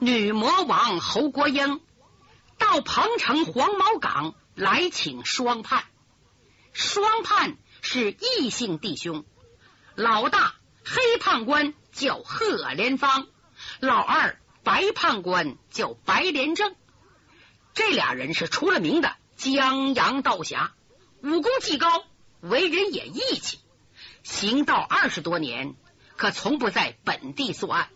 女魔王侯国英到彭城黄毛岗来请双判，双判是异姓弟兄，老大黑判官叫贺连芳，老二白判官叫白连正。这俩人是出了名的江洋道侠，武功既高，为人也义气。行道二十多年，可从不在本地作案。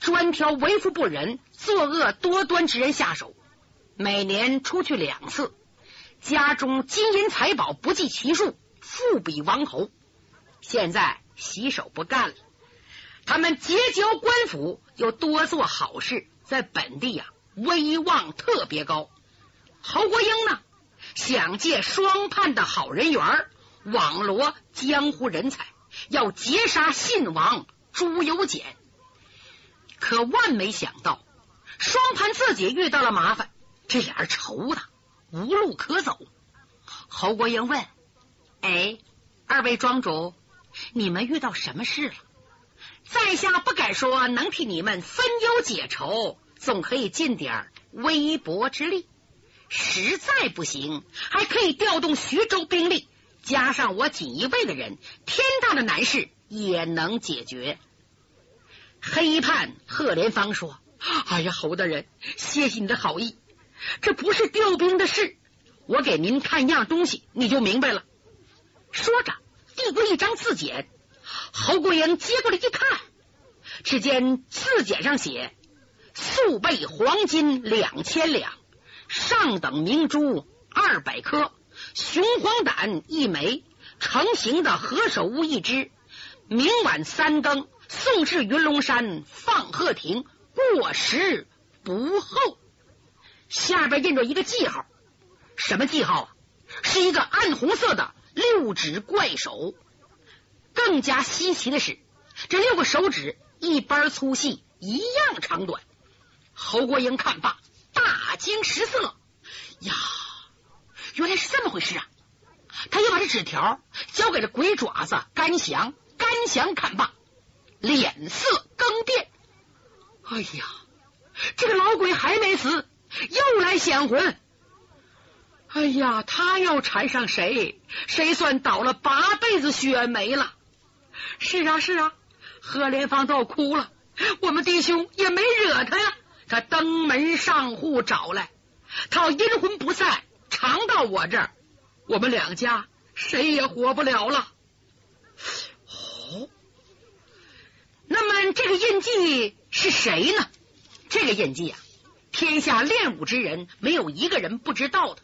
专挑为富不仁、作恶多端之人下手，每年出去两次，家中金银财宝不计其数，富比王侯。现在洗手不干了，他们结交官府，又多做好事，在本地呀威望特别高。侯国英呢，想借双判的好人缘，网罗江湖人才，要劫杀信王朱由检。可万没想到，双盘自己遇到了麻烦，这俩人愁的无路可走。侯国英问：“哎，二位庄主，你们遇到什么事了？在下不敢说能替你们分忧解愁，总可以尽点微薄之力。实在不行，还可以调动徐州兵力，加上我锦衣卫的人，天大的难事也能解决。”黑判贺连芳说：“哎呀，侯大人，谢谢你的好意，这不是调兵的事。我给您看样东西，你就明白了。”说着，递过一张字简。侯国英接过来一看，只见字简上写：“素备黄金两千两，上等明珠二百颗，雄黄胆一枚，成型的何首乌一只，明晚三更。”送至云龙山放鹤亭，过时不候。下边印着一个记号，什么记号啊？是一个暗红色的六指怪手。更加稀奇的是，这六个手指一般粗细，一样长短。侯国英看罢，大惊失色呀！原来是这么回事啊！他又把这纸条交给了鬼爪子甘祥，甘祥看罢。脸色更变，哎呀，这个老鬼还没死，又来显魂。哎呀，他要缠上谁，谁算倒了八辈子血霉了。是啊，是啊，何连芳都哭了。我们弟兄也没惹他呀，他登门上户找来，他阴魂不散，常到我这儿，我们两家谁也活不了了。那么这个印记是谁呢？这个印记啊，天下练武之人没有一个人不知道的。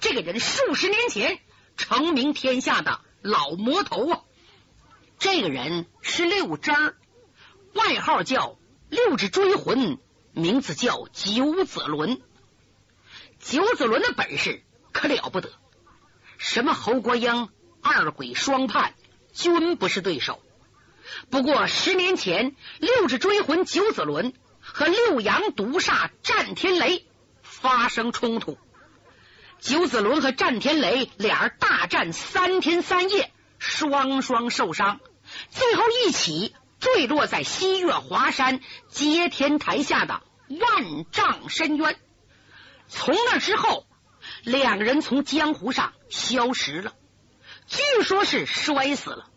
这个人数十年前成名天下的老魔头啊，这个人是六指儿，外号叫六指追魂，名字叫九子伦。九子伦的本事可了不得，什么侯国英、二鬼双判，均不是对手。不过十年前，六指追魂九子伦和六阳毒煞战天雷发生冲突，九子伦和战天雷俩人大战三天三夜，双双受伤，最后一起坠落在西岳华山接天台下的万丈深渊。从那之后，两人从江湖上消失了，据说是摔死了。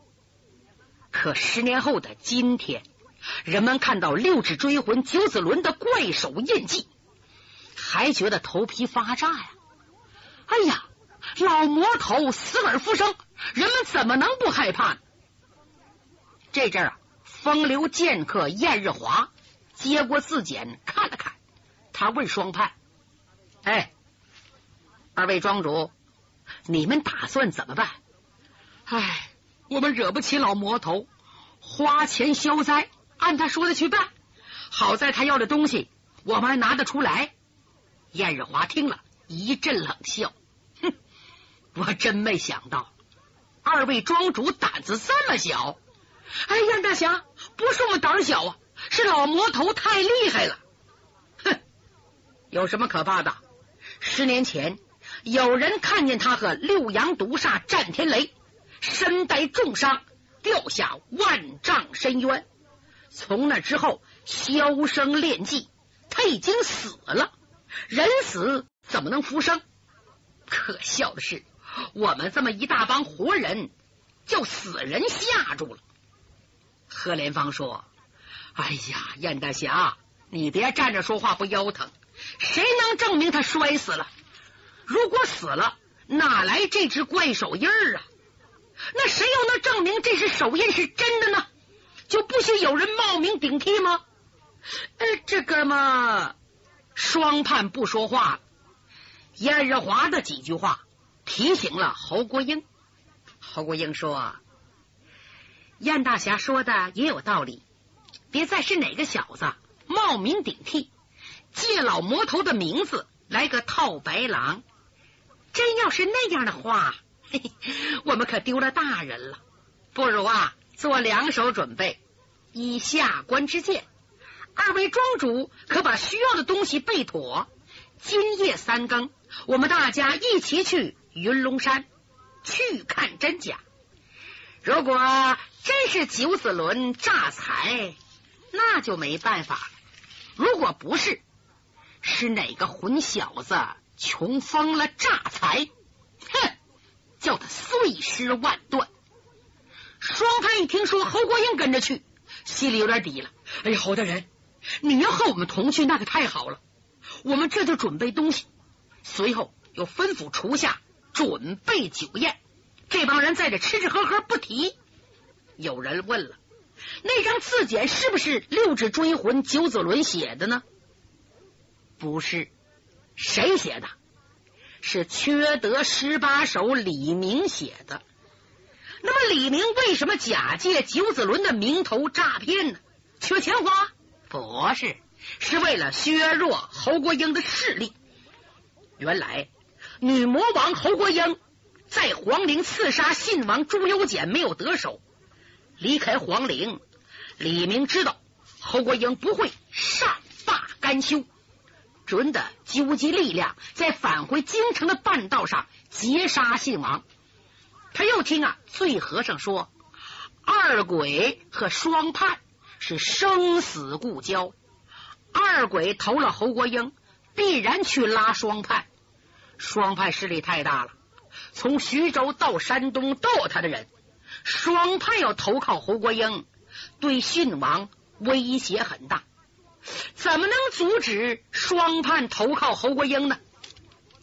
可十年后的今天，人们看到六指追魂九子轮的怪手印记，还觉得头皮发炸呀！哎呀，老魔头死而复生，人们怎么能不害怕？这阵啊，风流剑客燕日华接过字简看了看，他问双判：“哎，二位庄主，你们打算怎么办？”哎。我们惹不起老魔头，花钱消灾，按他说的去办。好在他要的东西，我们还拿得出来。燕日华听了一阵冷笑，哼，我真没想到二位庄主胆子这么小。哎，燕大侠，不是我胆小啊，是老魔头太厉害了。哼，有什么可怕的？十年前有人看见他和六阳毒煞战天雷。身带重伤，掉下万丈深渊。从那之后，销声匿迹，他已经死了，人死怎么能复生？可笑的是，我们这么一大帮活人，就死人吓住了。何连芳说：“哎呀，燕大侠，你别站着说话不腰疼。谁能证明他摔死了？如果死了，哪来这只怪手印儿啊？那谁又能证明这是手印是真的呢？就不许有人冒名顶替吗？呃，这个嘛，双判不说话了。燕日华的几句话提醒了侯国英。侯国英说。”燕大侠说的也有道理，别再是哪个小子冒名顶替，借老魔头的名字来个套白狼。真要是那样的话，我们可丢了大人了。不如啊，做两手准备，以下官之见，二位庄主可把需要的东西备妥。今夜三更，我们大家一起去云龙山去看真假。如果真是九子伦诈财，那就没办法了。如果不是，是哪个混小子穷疯了诈财，哼，叫他碎尸万段。双派一听说侯国英跟着去，心里有点底了。哎呀，侯大人，你要和我们同去，那可太好了。我们这就准备东西，随后又吩咐厨下准备酒宴。这帮人在这吃吃喝喝不提。有人问了，那张字简是不是六指追魂九子伦写的呢？不是，谁写的？是缺德十八首李明写的。那么李明为什么假借九子伦的名头诈骗呢？缺钱花？不是，是为了削弱侯国英的势力。原来女魔王侯国英。在皇陵刺杀信王朱由检没有得手，离开皇陵，李明知道侯国英不会善罢甘休，准得纠集力量，在返回京城的半道上截杀信王。他又听啊，醉和尚说二鬼和双判是生死故交，二鬼投了侯国英，必然去拉双判，双判势力太大了。从徐州到山东都有他的人，双派要投靠侯国英，对信王威胁很大。怎么能阻止双叛投靠侯国英呢？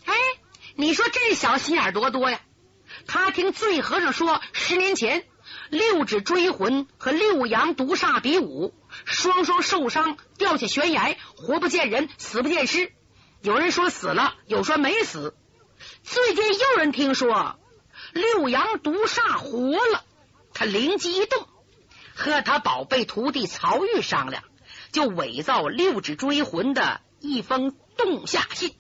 哎，你说这小心眼多多呀！他听醉和尚说，十年前六指追魂和六阳毒煞比武，双双受伤，掉下悬崖，活不见人，死不见尸。有人说死了，有说没死。最近又人听说六阳毒煞活了，他灵机一动，和他宝贝徒弟曹玉商量，就伪造六指追魂的一封洞下信，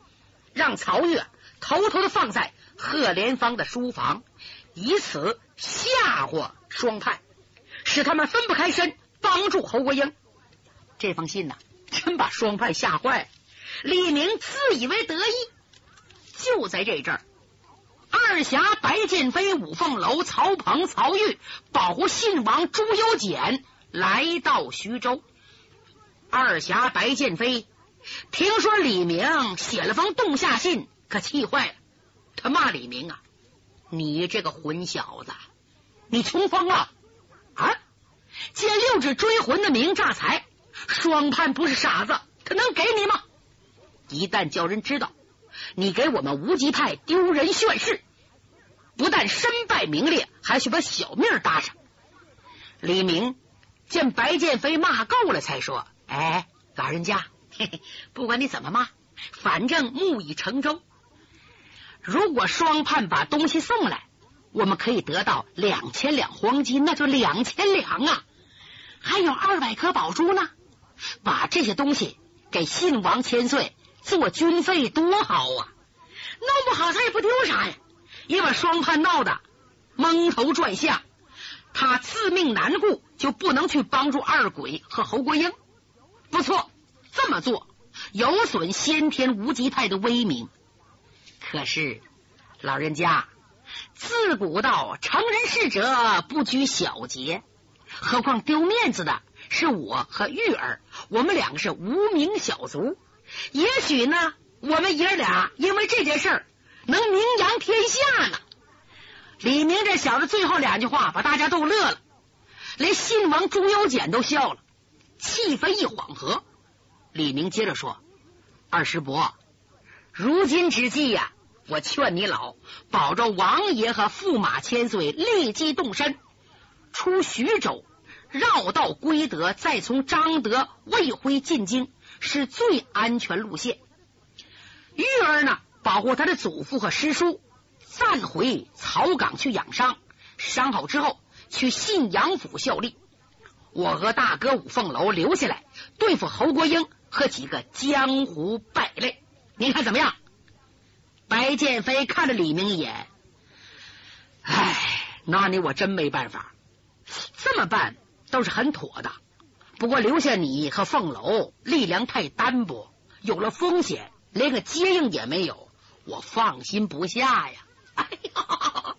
让曹玉偷偷的放在贺连芳的书房，以此吓唬双派，使他们分不开身，帮助侯国英。这封信呢，真把双派吓坏了。李明自以为得意。就在这阵儿，二侠白剑飞、五凤楼、曹鹏、曹玉保护信王朱由检来到徐州。二侠白剑飞听说李明写了封洞下信，可气坏了。他骂李明啊：“你这个混小子，你穷疯了啊！借六指追魂的名诈财，双判不是傻子，他能给你吗？一旦叫人知道。”你给我们无极派丢人炫世，不但身败名裂，还去把小命搭上。李明见白剑飞骂够了，才说：“哎，老人家，嘿嘿，不管你怎么骂，反正木已成舟。如果双判把东西送来，我们可以得到两千两黄金，那就两千两啊！还有二百颗宝珠呢。把这些东西给信王千岁。”做军费多好啊！弄不好他也不丢啥呀，也把双判闹得蒙头转向。他自命难顾，就不能去帮助二鬼和侯国英。不错，这么做有损先天无极派的威名。可是老人家自古道成人事者不拘小节，何况丢面子的是我和玉儿，我们两个是无名小卒。也许呢，我们爷俩因为这件事能名扬天下呢。李明这小子最后两句话把大家都乐了，连信王朱由检都笑了，气氛一缓和。李明接着说：“二师伯，如今之计呀，我劝你老保着王爷和驸马千岁立即动身，出徐州，绕道归德，再从张德、魏辉进京，是最安全路线。玉儿呢，保护他的祖父和师叔。”暂回草岗去养伤，伤好之后去信阳府效力。我和大哥五凤楼留下来对付侯国英和几个江湖败类，您看怎么样？白剑飞看了李明一眼，唉，那你我真没办法。这么办都是很妥的，不过留下你和凤楼力量太单薄，有了风险，连个接应也没有，我放心不下呀。哎呀，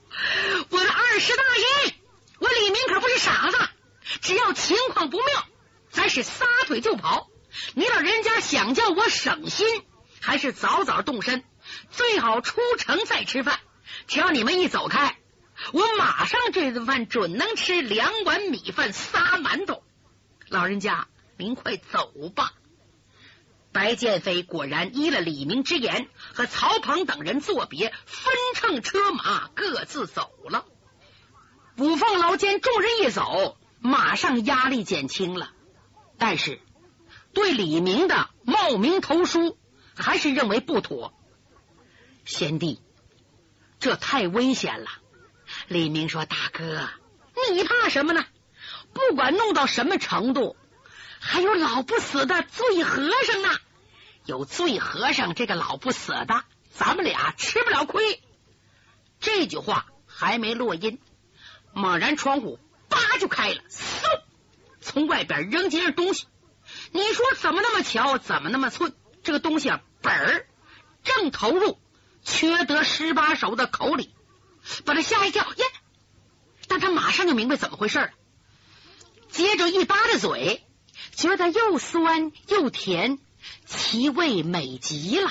我的二师大人，我李明可不是傻子，只要情况不妙，咱是撒腿就跑。你老人家想叫我省心，还是早早动身，最好出城再吃饭。只要你们一走开，我马上这顿饭准能吃两碗米饭仨馒头。老人家，您快走吧。白剑飞果然依了李明之言，和曹鹏等人作别，分乘车马各自走了。五凤楼见众人一走，马上压力减轻了，但是对李明的冒名投书还是认为不妥。贤弟，这太危险了。李明说：“大哥，你怕什么呢？不管弄到什么程度，还有老不死的醉和尚呢。”有醉和尚这个老不死的，咱们俩吃不了亏。这句话还没落音，猛然窗户叭就开了，嗖，从外边扔进样东西。你说怎么那么巧，怎么那么寸？这个东西啊，本儿正投入缺德十八手的口里，把他吓一跳。耶！但他马上就明白怎么回事了，接着一扒着嘴，觉得又酸又甜。其味美极了，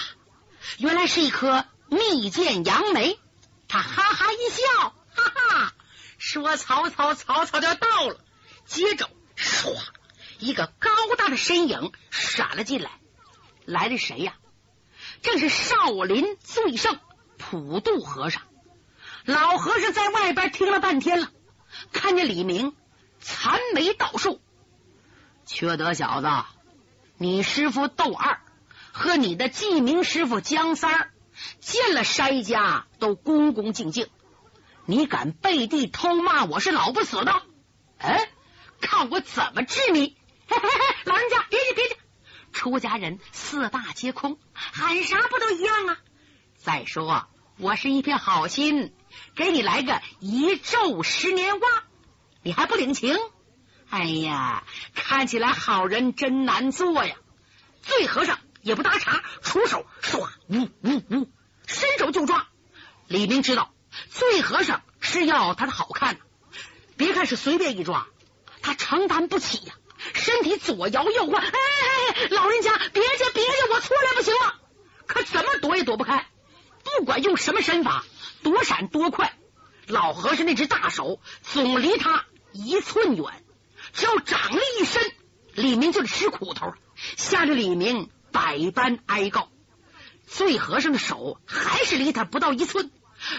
原来是一颗蜜饯杨梅。他哈哈一笑，哈哈，说：“曹操，曹操就到了。”接着，唰，一个高大的身影闪了进来。来的谁呀？正是少林最圣普渡和尚。老和尚在外边听了半天了，看见李明，残眉倒竖，缺德小子。你师傅窦二和你的记名师傅江三儿见了筛家都恭恭敬敬，你敢背地偷骂我是老不死的？哎，看我怎么治你！嘿嘿嘿，老人家别介别介，出家人四大皆空，喊啥不都一样啊？再说我是一片好心，给你来个一昼十年蛙，你还不领情？哎呀，看起来好人真难做呀！醉和尚也不搭茬，出手唰，呜呜呜，伸手就抓。李明知道醉和尚是要他的好看，别看是随便一抓，他承担不起呀，身体左摇右晃。哎哎哎，老人家别介别介，我出来不行吗？可怎么躲也躲不开，不管用什么身法，躲闪多快，老和尚那只大手总离他一寸远。只要掌力一伸，李明就得吃苦头，吓得李明百般哀告。醉和尚的手还是离他不到一寸，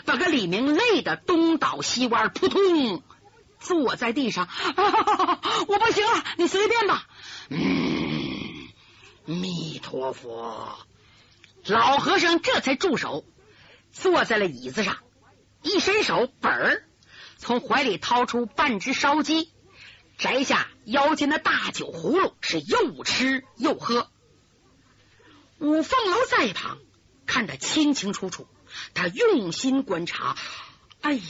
把个李明累得东倒西歪，扑通坐在地上。啊我不行了，你随便吧。嗯，弥陀佛。老和尚这才住手，坐在了椅子上，一伸手，本儿从怀里掏出半只烧鸡。摘下腰间的大酒葫芦，是又吃又喝。五凤楼在一旁看得清清楚楚，他用心观察，哎呀，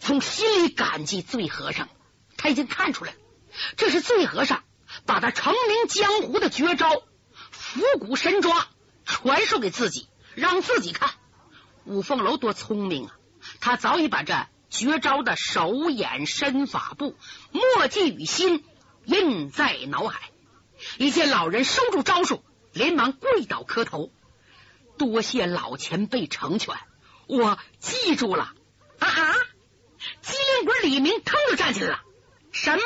从心里感激醉和尚。他已经看出来了，这是醉和尚把他成名江湖的绝招——伏骨神抓传授给自己，让自己看。五凤楼多聪明啊，他早已把这。绝招的手眼身法步，默记于心，印在脑海。一见老人收住招数，连忙跪倒磕头，多谢老前辈成全，我记住了。啊啊！机灵鬼李明腾就站起来了。什么？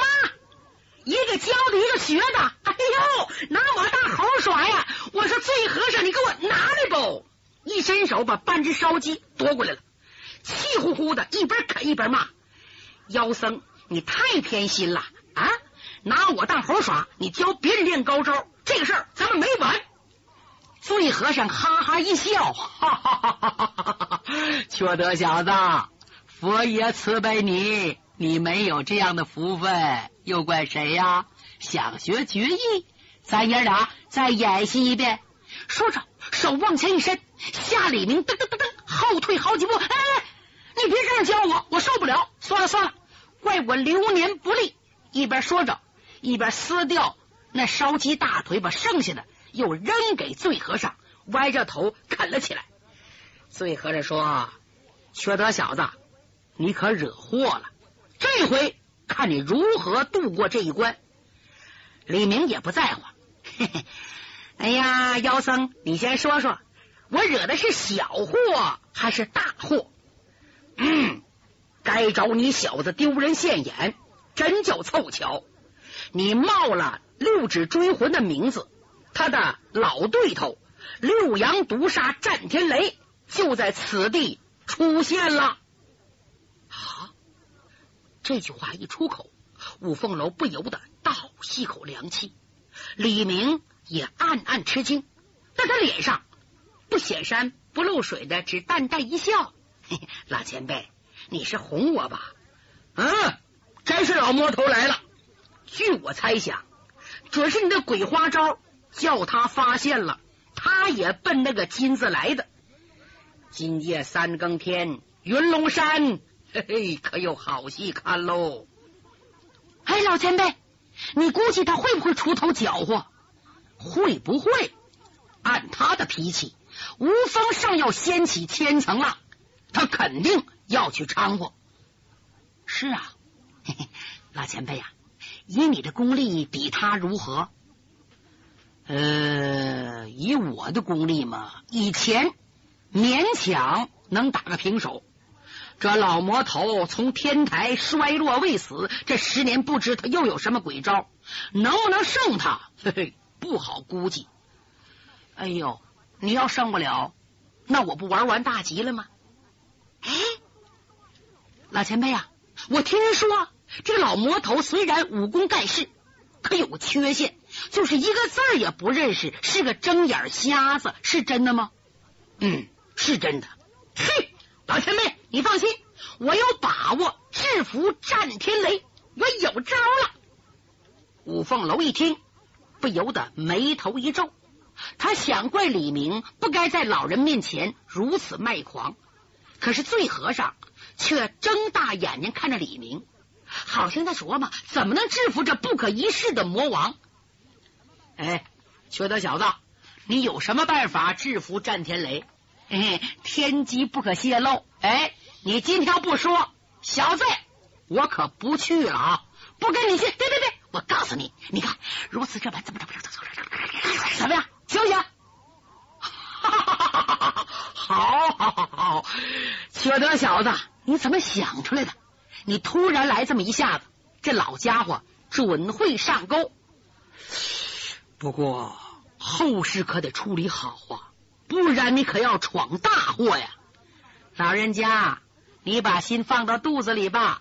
一个教的，一个学的。哎呦，拿我当猴耍呀！我说醉和尚，你给我拿来不？一伸手把半只烧鸡夺过来了，气呼呼的，一边啃一边骂：“妖僧，你太偏心了啊！拿我当猴耍，你教别人练高招，这个事儿咱们没完。”醉和尚哈哈一笑：“哈哈哈哈哈哈！缺德小子，佛爷慈悲你，你没有这样的福分，又怪谁呀？想学绝艺，咱爷俩再演习一遍。”说着，手往前一伸。夏李明噔噔噔噔后退好几步，哎，你别这样教我，我受不了。算了算了，怪我流年不利。一边说着，一边撕掉那烧鸡大腿，把剩下的又扔给醉和尚，歪着头啃了起来。醉和尚说：“缺德小子，你可惹祸了。这回看你如何度过这一关。”李明也不在乎，嘿嘿，哎呀，妖僧，你先说说。我惹的是小祸还是大祸？嗯，该找你小子丢人现眼，真叫凑巧。你冒了六指追魂的名字，他的老对头六阳毒杀战天雷就在此地出现了。啊！这句话一出口，五凤楼不由得倒吸口凉气。李明也暗暗吃惊，但他脸上。不显山不露水的，只淡淡一笑。嘿嘿，老前辈，你是哄我吧？嗯，真是老魔头来了。据我猜想，准是你的鬼花招叫他发现了，他也奔那个金子来的。今夜三更天，云龙山，嘿嘿，可有好戏看喽！哎，老前辈，你估计他会不会出头搅和？会不会？按他的脾气。吴峰上要掀起千层浪，他肯定要去掺和。是啊，嘿嘿，老前辈啊，以你的功力比他如何？呃，以我的功力嘛，以前勉强能打个平手。这老魔头从天台衰落未死，这十年不知他又有什么鬼招，能不能胜他？嘿嘿，不好估计。哎呦！你要胜不了，那我不玩完大吉了吗？哎，老前辈啊，我听人说，这个老魔头虽然武功盖世，可有个缺陷，就是一个字也不认识，是个睁眼瞎子，是真的吗？嗯，是真的。嘿，老前辈，你放心，我有把握制服战天雷，我有招了。五凤楼一听，不由得眉头一皱。他想怪李明不该在老人面前如此卖狂，可是醉和尚却睁大眼睛看着李明，好像在琢磨怎么能制服这不可一世的魔王。哎，缺德小子，你有什么办法制服战天雷？哎，天机不可泄露。哎，你今天不说，小子，我可不去了啊！不跟你去，对对对，我告诉你，你看如此这般，怎么怎么怎么怎么样？行不行？好，好，好！缺德小子，你怎么想出来的？你突然来这么一下子，这老家伙准会上钩。不过后事可得处理好啊，不然你可要闯大祸呀！老人家，你把心放到肚子里吧。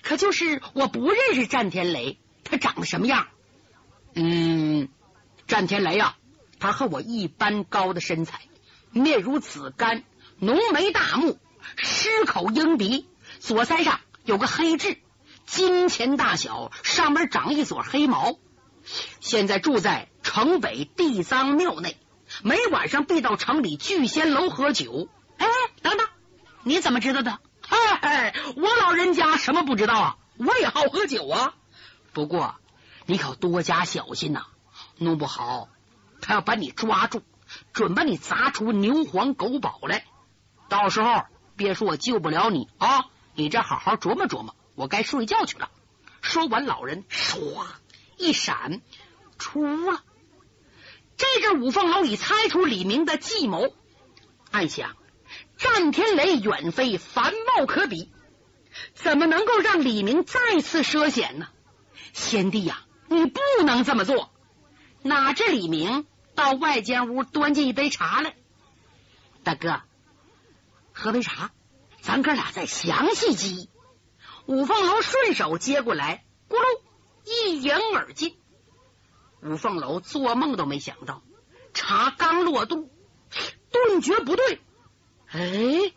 可就是我不认识战天雷，他长得什么样？嗯，战天雷呀。他和我一般高的身材，面如紫甘，浓眉大目，狮口鹰鼻，左腮上有个黑痣，金钱大小，上面长一撮黑毛。现在住在城北地藏庙内，每晚上必到城里聚仙楼喝酒。哎，等等，你怎么知道的？嗨，我老人家什么不知道啊？我也好喝酒啊。不过你可多加小心呐，弄不好。他要把你抓住，准把你砸出牛黄狗宝来。到时候别说我救不了你啊！你这好好琢磨琢磨，我该睡觉去了。说完，老人唰一闪，出了。这阵五凤楼已猜出李明的计谋，暗想：战天雷远非凡茂可比，怎么能够让李明再次涉险呢？贤弟呀，你不能这么做！哪知李明到外间屋端进一杯茶来，大哥，喝杯茶，咱哥俩再详细记忆。五凤楼顺手接过来，咕噜一饮而尽。五凤楼做梦都没想到，茶刚落肚，顿觉不对。哎，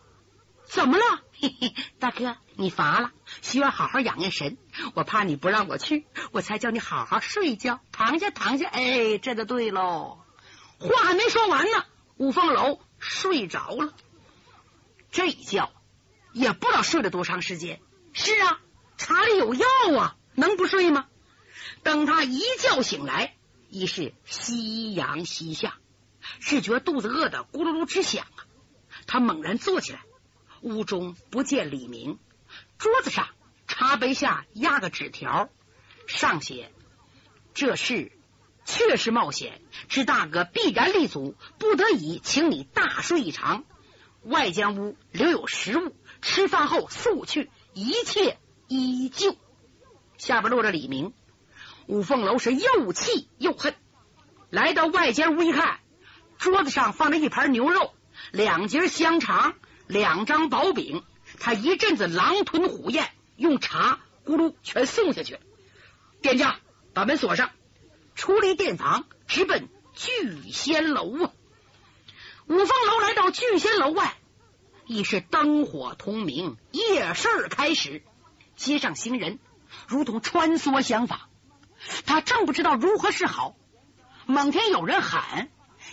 怎么了？嘿嘿，大哥，你乏了，需要好好养养神。我怕你不让我去，我才叫你好好睡一觉，躺下躺下。哎，这就对喽。话还没说完呢，五凤楼睡着了。这一觉也不知道睡了多长时间。是啊，茶里有药啊，能不睡吗？等他一觉醒来。已是夕阳西下，只觉肚子饿得咕噜噜直响啊！他猛然坐起来，屋中不见李明，桌子上茶杯下压个纸条，上写：“这事确实冒险，知大哥必然立足，不得已请你大睡一场。外间屋留有食物，吃饭后速去，一切依旧。”下边落着李明。五凤楼是又气又恨，来到外间屋一看，桌子上放着一盘牛肉、两节香肠、两张薄饼。他一阵子狼吞虎咽，用茶咕噜全送下去。店家把门锁上，出离店房，直奔聚仙楼啊！五凤楼来到聚仙楼外，已是灯火通明，夜市开始，街上行人如同穿梭相仿。他正不知道如何是好，猛听有人喊：“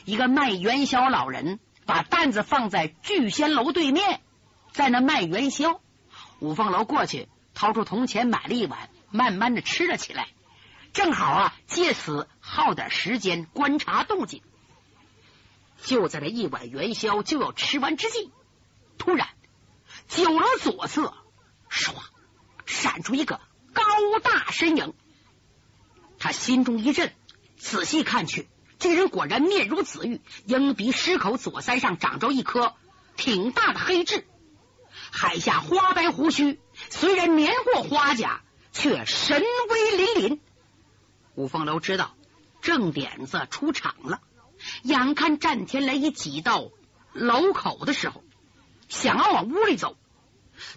一个卖元宵老人把担子放在聚仙楼对面，在那卖元宵。”五凤楼过去，掏出铜钱买了一碗，慢慢的吃了起来。正好啊，借此耗点时间观察动静。就在这一碗元宵就要吃完之际，突然酒楼左侧唰闪出一个高大身影。他心中一震，仔细看去，这人果然面如紫玉，鹰鼻狮口，左腮上长着一颗挺大的黑痣，海下花白胡须，虽然年过花甲，却神威凛凛。五凤楼知道正点子出场了，眼看战天雷已挤到楼口的时候，想要往屋里走，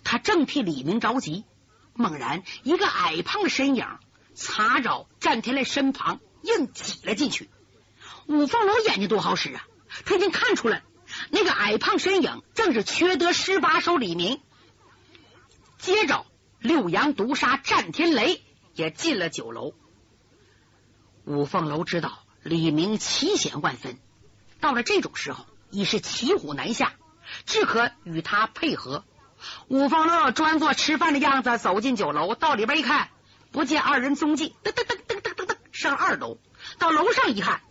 他正替李明着急，猛然一个矮胖的身影。擦着战天雷身旁，硬挤了进去。五凤楼眼睛多好使啊，他已经看出来那个矮胖身影正是缺德十八手李明。接着，六阳毒杀战天雷也进了酒楼。五凤楼知道李明奇险万分，到了这种时候已是骑虎难下，只可与他配合。五凤楼装作吃饭的样子走进酒楼，到里边一看。不见二人踪迹，噔噔噔噔噔噔噔上二楼，到楼上一看，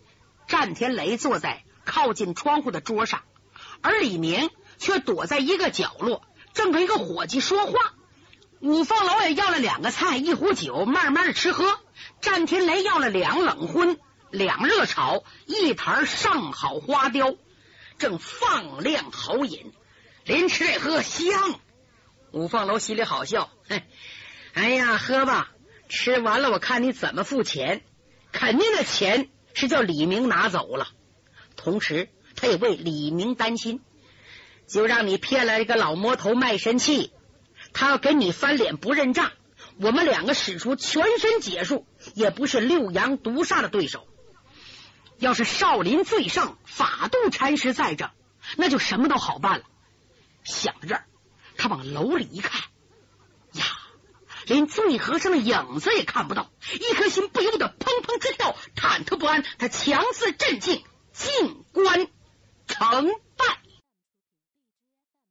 战天雷坐在靠近窗户的桌上，而李明却躲在一个角落，正跟一个伙计说话。五凤楼也要了两个菜，一壶酒，慢慢的吃喝。战天雷要了两冷荤，两热炒，一坛上好花雕，正放量豪饮，连吃带喝香。五凤楼心里好笑，嘿，哎呀，喝吧。吃完了，我看你怎么付钱？肯定的钱是叫李明拿走了。同时，他也为李明担心，就让你骗来一个老魔头卖身契，他要跟你翻脸不认账。我们两个使出全身解数，也不是六阳毒煞的对手。要是少林最胜法度禅师在这，那就什么都好办了。想到这儿，他往楼里一看。连醉和尚的影子也看不到，一颗心不由得砰砰直跳，忐忑不安。他强自镇静，静观成。